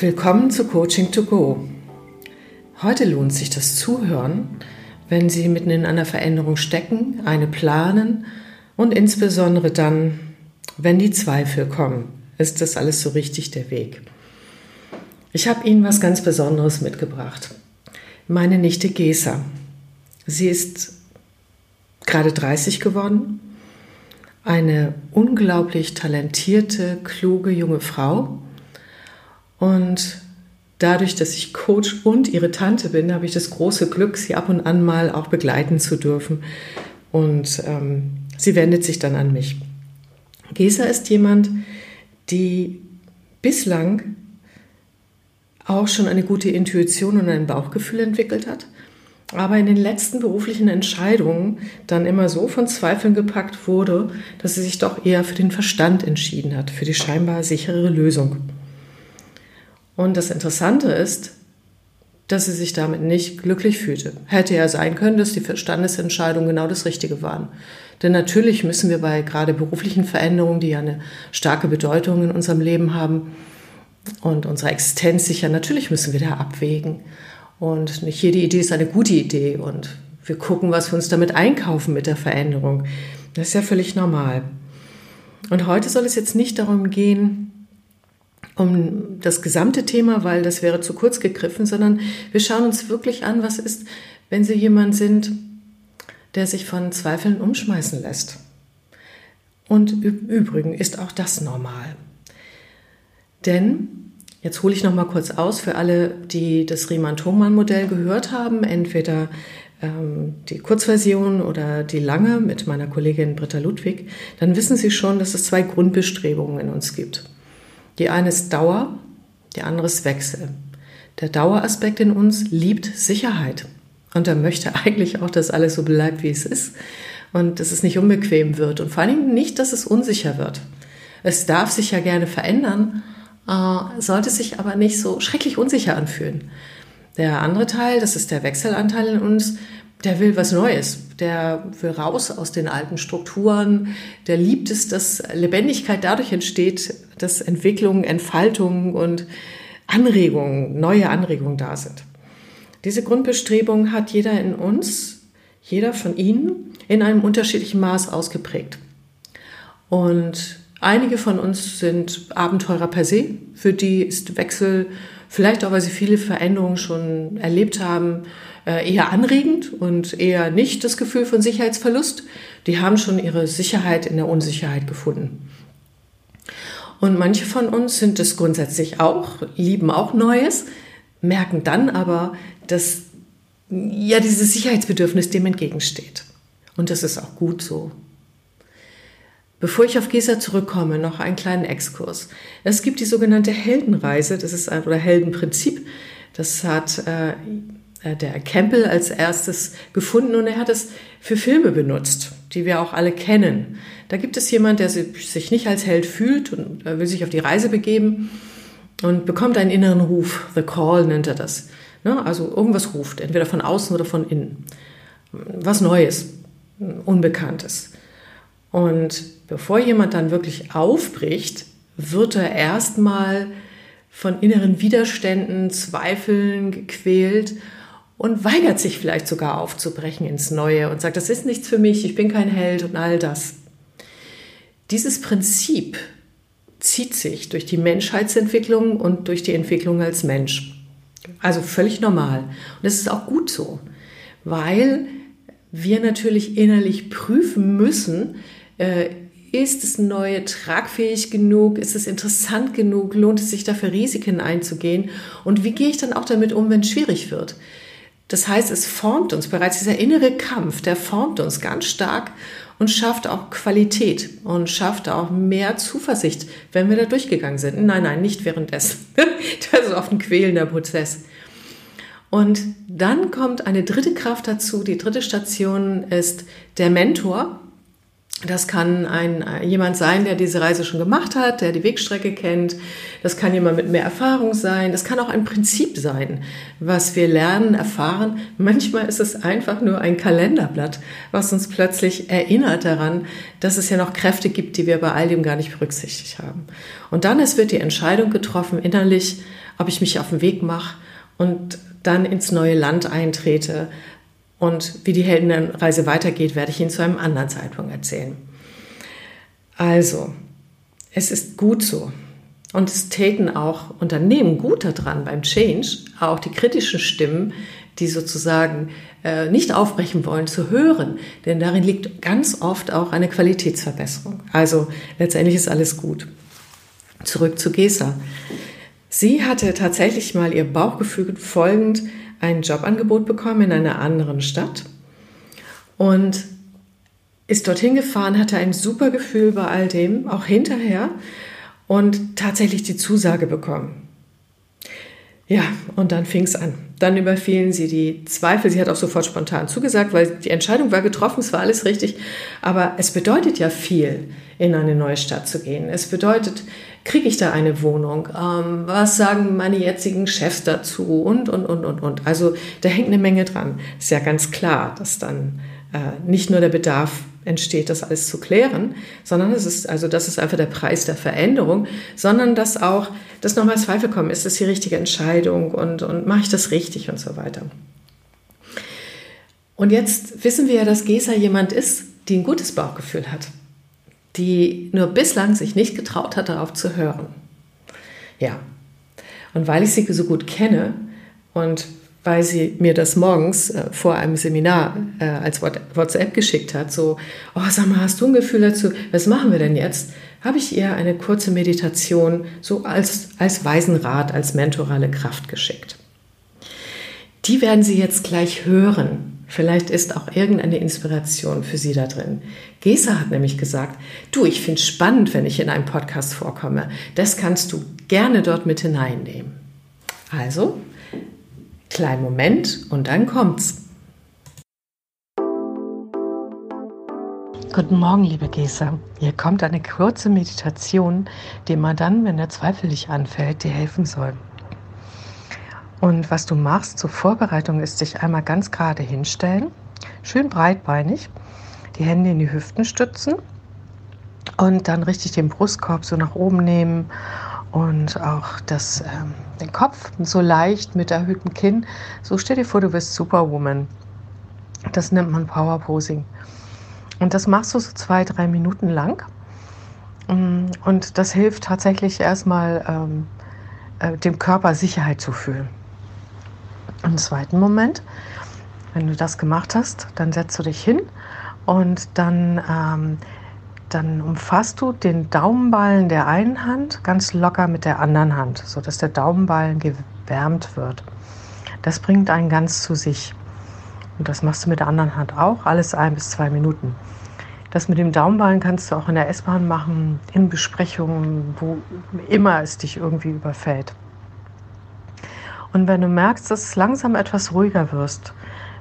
Willkommen zu Coaching to Go. Heute lohnt sich das Zuhören, wenn Sie mitten in einer Veränderung stecken, eine planen und insbesondere dann, wenn die Zweifel kommen. Ist das alles so richtig der Weg? Ich habe Ihnen was ganz Besonderes mitgebracht. Meine Nichte Gesa. Sie ist gerade 30 geworden, eine unglaublich talentierte, kluge junge Frau und dadurch, dass ich Coach und ihre Tante bin, habe ich das große Glück, sie ab und an mal auch begleiten zu dürfen. Und ähm, sie wendet sich dann an mich. Gesa ist jemand, die bislang auch schon eine gute Intuition und ein Bauchgefühl entwickelt hat, aber in den letzten beruflichen Entscheidungen dann immer so von Zweifeln gepackt wurde, dass sie sich doch eher für den Verstand entschieden hat, für die scheinbar sichere Lösung. Und das Interessante ist, dass sie sich damit nicht glücklich fühlte. Hätte ja sein können, dass die Verstandesentscheidungen genau das Richtige waren. Denn natürlich müssen wir bei gerade beruflichen Veränderungen, die ja eine starke Bedeutung in unserem Leben haben und unserer Existenz sicher, natürlich müssen wir da abwägen. Und nicht jede Idee ist eine gute Idee. Und wir gucken, was wir uns damit einkaufen mit der Veränderung. Das ist ja völlig normal. Und heute soll es jetzt nicht darum gehen, um das gesamte Thema, weil das wäre zu kurz gegriffen, sondern wir schauen uns wirklich an, was ist, wenn Sie jemand sind, der sich von Zweifeln umschmeißen lässt. Und im Übrigen ist auch das normal. Denn, jetzt hole ich noch mal kurz aus für alle, die das Riemann-Thomann-Modell gehört haben, entweder ähm, die Kurzversion oder die lange mit meiner Kollegin Britta Ludwig, dann wissen Sie schon, dass es zwei Grundbestrebungen in uns gibt. Die eine ist Dauer, die andere ist Wechsel. Der Daueraspekt in uns liebt Sicherheit. Und er möchte eigentlich auch, dass alles so bleibt, wie es ist. Und dass es nicht unbequem wird. Und vor Dingen nicht, dass es unsicher wird. Es darf sich ja gerne verändern, äh, sollte sich aber nicht so schrecklich unsicher anfühlen. Der andere Teil, das ist der Wechselanteil in uns, der will was Neues, der will raus aus den alten Strukturen, der liebt es, dass Lebendigkeit dadurch entsteht, dass Entwicklung, Entfaltung und Anregungen, neue Anregungen da sind. Diese Grundbestrebung hat jeder in uns, jeder von Ihnen in einem unterschiedlichen Maß ausgeprägt. Und einige von uns sind Abenteurer per se, für die ist Wechsel, vielleicht auch weil sie viele Veränderungen schon erlebt haben, äh, eher anregend und eher nicht das Gefühl von Sicherheitsverlust. Die haben schon ihre Sicherheit in der Unsicherheit gefunden. Und manche von uns sind es grundsätzlich auch, lieben auch Neues, merken dann aber, dass ja dieses Sicherheitsbedürfnis dem entgegensteht. Und das ist auch gut so. Bevor ich auf Gesa zurückkomme, noch einen kleinen Exkurs. Es gibt die sogenannte Heldenreise, das ist ein oder Heldenprinzip. Das hat äh, äh, der Campbell als erstes gefunden und er hat es für Filme benutzt, die wir auch alle kennen. Da gibt es jemand, der sich nicht als Held fühlt und will sich auf die Reise begeben und bekommt einen inneren Ruf. The Call nennt er das. Ne? Also irgendwas ruft, entweder von außen oder von innen. Was Neues, Unbekanntes. Und bevor jemand dann wirklich aufbricht, wird er erstmal von inneren Widerständen, Zweifeln gequält und weigert sich vielleicht sogar aufzubrechen ins Neue und sagt, das ist nichts für mich, ich bin kein Held und all das. Dieses Prinzip zieht sich durch die Menschheitsentwicklung und durch die Entwicklung als Mensch. Also völlig normal. Und das ist auch gut so, weil wir natürlich innerlich prüfen müssen, ist das Neue tragfähig genug? Ist es interessant genug? Lohnt es sich dafür Risiken einzugehen? Und wie gehe ich dann auch damit um, wenn es schwierig wird? Das heißt, es formt uns bereits dieser innere Kampf, der formt uns ganz stark und schafft auch Qualität und schafft auch mehr Zuversicht, wenn wir da durchgegangen sind. Nein, nein, nicht währenddessen. Das ist oft ein quälender Prozess. Und dann kommt eine dritte Kraft dazu. Die dritte Station ist der Mentor. Das kann ein, jemand sein, der diese Reise schon gemacht hat, der die Wegstrecke kennt. Das kann jemand mit mehr Erfahrung sein. Das kann auch ein Prinzip sein, was wir lernen, erfahren. Manchmal ist es einfach nur ein Kalenderblatt, was uns plötzlich erinnert daran, dass es ja noch Kräfte gibt, die wir bei all dem gar nicht berücksichtigt haben. Und dann ist, wird die Entscheidung getroffen, innerlich ob ich mich auf den Weg mache und dann ins neue Land eintrete. Und wie die Heldenreise weitergeht, werde ich Ihnen zu einem anderen Zeitpunkt erzählen. Also, es ist gut so. Und es täten auch Unternehmen gut daran beim Change, auch die kritischen Stimmen, die sozusagen äh, nicht aufbrechen wollen, zu hören. Denn darin liegt ganz oft auch eine Qualitätsverbesserung. Also letztendlich ist alles gut. Zurück zu Gesa. Sie hatte tatsächlich mal ihr Bauchgefühl folgend ein Jobangebot bekommen in einer anderen Stadt und ist dorthin gefahren, hatte ein super Gefühl bei all dem, auch hinterher und tatsächlich die Zusage bekommen. Ja, und dann fing es an. Dann überfielen sie die Zweifel. Sie hat auch sofort spontan zugesagt, weil die Entscheidung war getroffen, es war alles richtig. Aber es bedeutet ja viel, in eine neue Stadt zu gehen. Es bedeutet, kriege ich da eine Wohnung? Ähm, was sagen meine jetzigen Chefs dazu? Und, und, und, und, und. Also da hängt eine Menge dran. Ist ja ganz klar, dass dann äh, nicht nur der Bedarf entsteht, das alles zu klären, sondern es ist, also das ist einfach der Preis der Veränderung, sondern dass auch, dass nochmal Zweifel kommen, ist das die richtige Entscheidung und, und mache ich das richtig und so weiter. Und jetzt wissen wir ja, dass Gesa jemand ist, die ein gutes Bauchgefühl hat, die nur bislang sich nicht getraut hat, darauf zu hören. Ja. Und weil ich sie so gut kenne und weil sie mir das morgens äh, vor einem Seminar äh, als WhatsApp geschickt hat, so, oh, sag mal, hast du ein Gefühl dazu, was machen wir denn jetzt? Habe ich ihr eine kurze Meditation so als, als Waisenrat, als mentorale Kraft geschickt. Die werden Sie jetzt gleich hören. Vielleicht ist auch irgendeine Inspiration für Sie da drin. Gesa hat nämlich gesagt, du, ich finde es spannend, wenn ich in einem Podcast vorkomme. Das kannst du gerne dort mit hineinnehmen. Also, Kleinen Moment und dann kommt's. Guten Morgen, liebe Gesa. Hier kommt eine kurze Meditation, die man dann, wenn der Zweifel dich anfällt, dir helfen soll. Und was du machst zur Vorbereitung ist, dich einmal ganz gerade hinstellen, schön breitbeinig, die Hände in die Hüften stützen und dann richtig den Brustkorb so nach oben nehmen und auch das, ähm, den Kopf so leicht mit erhöhtem Kinn. So stell dir vor, du bist Superwoman. Das nennt man Power Posing. Und das machst du so zwei, drei Minuten lang. Mm, und das hilft tatsächlich erstmal ähm, äh, dem Körper Sicherheit zu fühlen. Im zweiten Moment, wenn du das gemacht hast, dann setzt du dich hin und dann ähm, dann umfasst du den Daumenballen der einen Hand ganz locker mit der anderen Hand, sodass der Daumenballen gewärmt wird. Das bringt einen ganz zu sich. Und das machst du mit der anderen Hand auch, alles ein bis zwei Minuten. Das mit dem Daumenballen kannst du auch in der S-Bahn machen, in Besprechungen, wo immer es dich irgendwie überfällt. Und wenn du merkst, dass es langsam etwas ruhiger wirst,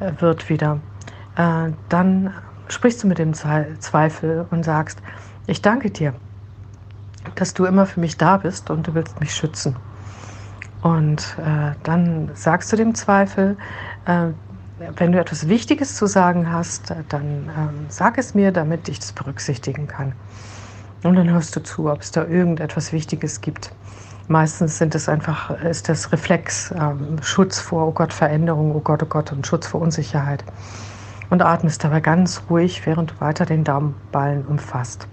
äh, wird wieder, äh, dann sprichst du mit dem Zweifel und sagst, ich danke dir, dass du immer für mich da bist und du willst mich schützen. Und äh, dann sagst du dem Zweifel, wenn du etwas Wichtiges zu sagen hast, dann ähm, sag es mir, damit ich das berücksichtigen kann. Und dann hörst du zu, ob es da irgendetwas Wichtiges gibt. Meistens sind es einfach, ist das Reflex, ähm, Schutz vor, oh Gott, Veränderung, oh Gott, oh Gott, und Schutz vor Unsicherheit und atmest dabei ganz ruhig, während du weiter den Daumenballen umfasst.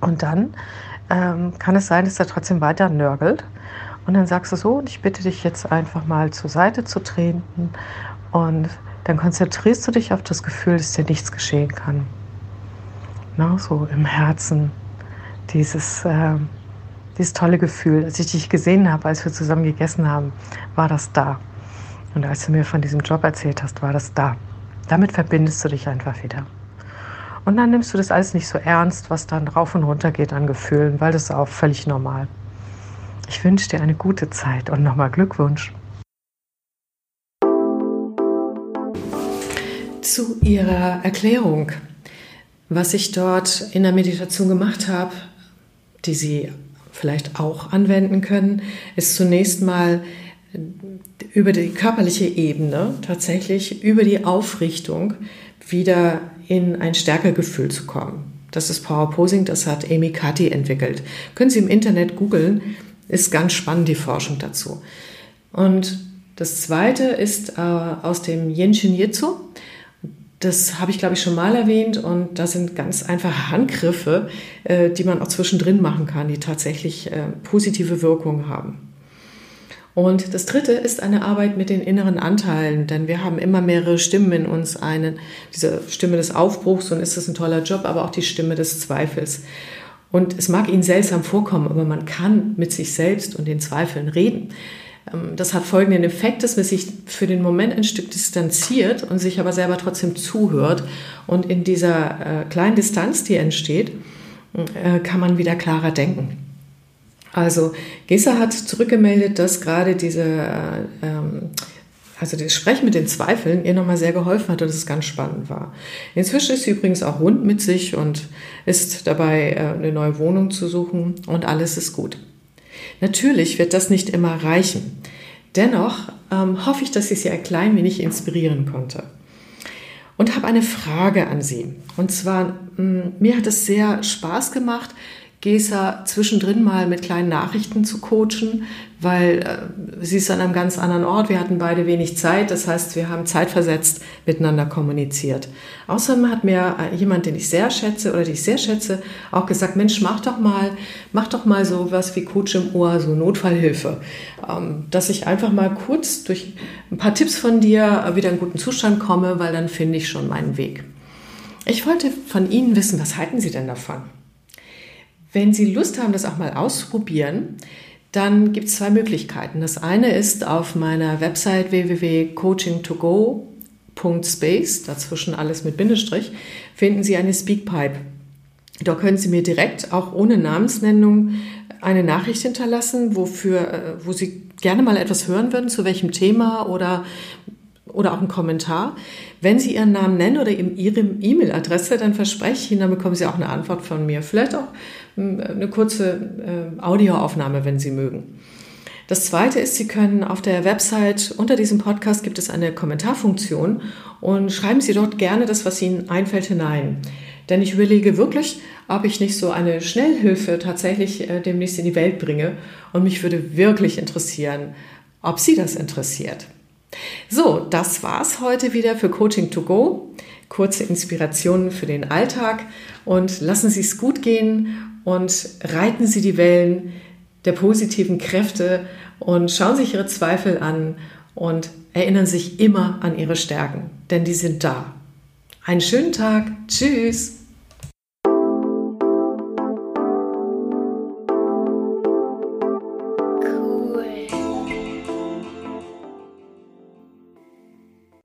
Und dann ähm, kann es sein, dass er trotzdem weiter nörgelt. Und dann sagst du so, und ich bitte dich jetzt einfach mal zur Seite zu treten. Und dann konzentrierst du dich auf das Gefühl, dass dir nichts geschehen kann. Na, so im Herzen dieses, äh, dieses tolle Gefühl. Als ich dich gesehen habe, als wir zusammen gegessen haben, war das da. Und als du mir von diesem Job erzählt hast, war das da. Damit verbindest du dich einfach wieder. Und dann nimmst du das alles nicht so ernst, was dann rauf und runter geht an Gefühlen, weil das ist auch völlig normal. Ich wünsche dir eine gute Zeit und nochmal Glückwunsch. Zu Ihrer Erklärung, was ich dort in der Meditation gemacht habe, die Sie vielleicht auch anwenden können, ist zunächst mal über die körperliche Ebene tatsächlich über die Aufrichtung wieder in ein Stärkegefühl zu kommen. Das ist Power Posing, das hat Amy Cuddy entwickelt. Können Sie im Internet googeln. ist ganz spannend, die Forschung dazu. Und das zweite ist äh, aus dem Yenshin Jitsu. Das habe ich, glaube ich, schon mal erwähnt. Und da sind ganz einfache Handgriffe, äh, die man auch zwischendrin machen kann, die tatsächlich äh, positive Wirkungen haben. Und das dritte ist eine Arbeit mit den inneren Anteilen, denn wir haben immer mehrere Stimmen in uns. Eine, diese Stimme des Aufbruchs und ist das ein toller Job, aber auch die Stimme des Zweifels. Und es mag Ihnen seltsam vorkommen, aber man kann mit sich selbst und den Zweifeln reden. Ähm, das hat folgenden Effekt, dass man sich für den Moment ein Stück distanziert und sich aber selber trotzdem zuhört. Und in dieser äh, kleinen Distanz, die entsteht, äh, kann man wieder klarer denken. Also Gesa hat zurückgemeldet, dass gerade diese, äh, ähm, also das Sprechen mit den Zweifeln ihr nochmal sehr geholfen hat und es ganz spannend war. Inzwischen ist sie übrigens auch rund mit sich und ist dabei, eine neue Wohnung zu suchen und alles ist gut. Natürlich wird das nicht immer reichen. Dennoch ähm, hoffe ich, dass ich Sie ein klein wenig inspirieren konnte. Und habe eine Frage an Sie. Und zwar, mh, mir hat es sehr Spaß gemacht, Gesa zwischendrin mal mit kleinen Nachrichten zu coachen, weil äh, sie ist an einem ganz anderen Ort. Wir hatten beide wenig Zeit, das heißt, wir haben zeitversetzt miteinander kommuniziert. Außerdem hat mir äh, jemand, den ich sehr schätze oder die ich sehr schätze, auch gesagt: Mensch, mach doch mal, mach doch mal so was wie Coach im Ohr, so Notfallhilfe, ähm, dass ich einfach mal kurz durch ein paar Tipps von dir wieder in guten Zustand komme, weil dann finde ich schon meinen Weg. Ich wollte von Ihnen wissen, was halten Sie denn davon? Wenn Sie Lust haben, das auch mal auszuprobieren, dann gibt es zwei Möglichkeiten. Das eine ist auf meiner Website www.coachingtogo.space, dazwischen alles mit Bindestrich, finden Sie eine Speakpipe. Da können Sie mir direkt, auch ohne Namensnennung, eine Nachricht hinterlassen, wofür, äh, wo Sie gerne mal etwas hören würden, zu welchem Thema oder oder auch einen Kommentar. Wenn Sie Ihren Namen nennen oder Ihre E-Mail-Adresse, dann verspreche ich Ihnen, dann bekommen Sie auch eine Antwort von mir. Vielleicht auch hm, eine kurze äh, Audioaufnahme, wenn Sie mögen. Das zweite ist, Sie können auf der Website unter diesem Podcast gibt es eine Kommentarfunktion und schreiben Sie dort gerne das, was Ihnen einfällt, hinein. Denn ich überlege wirklich, ob ich nicht so eine Schnellhilfe tatsächlich äh, demnächst in die Welt bringe. Und mich würde wirklich interessieren, ob Sie das interessiert. So, das war's heute wieder für Coaching to Go. Kurze Inspirationen für den Alltag und lassen Sie es gut gehen und reiten Sie die Wellen der positiven Kräfte und schauen sich Ihre Zweifel an und erinnern sich immer an Ihre Stärken, denn die sind da. Einen schönen Tag. Tschüss.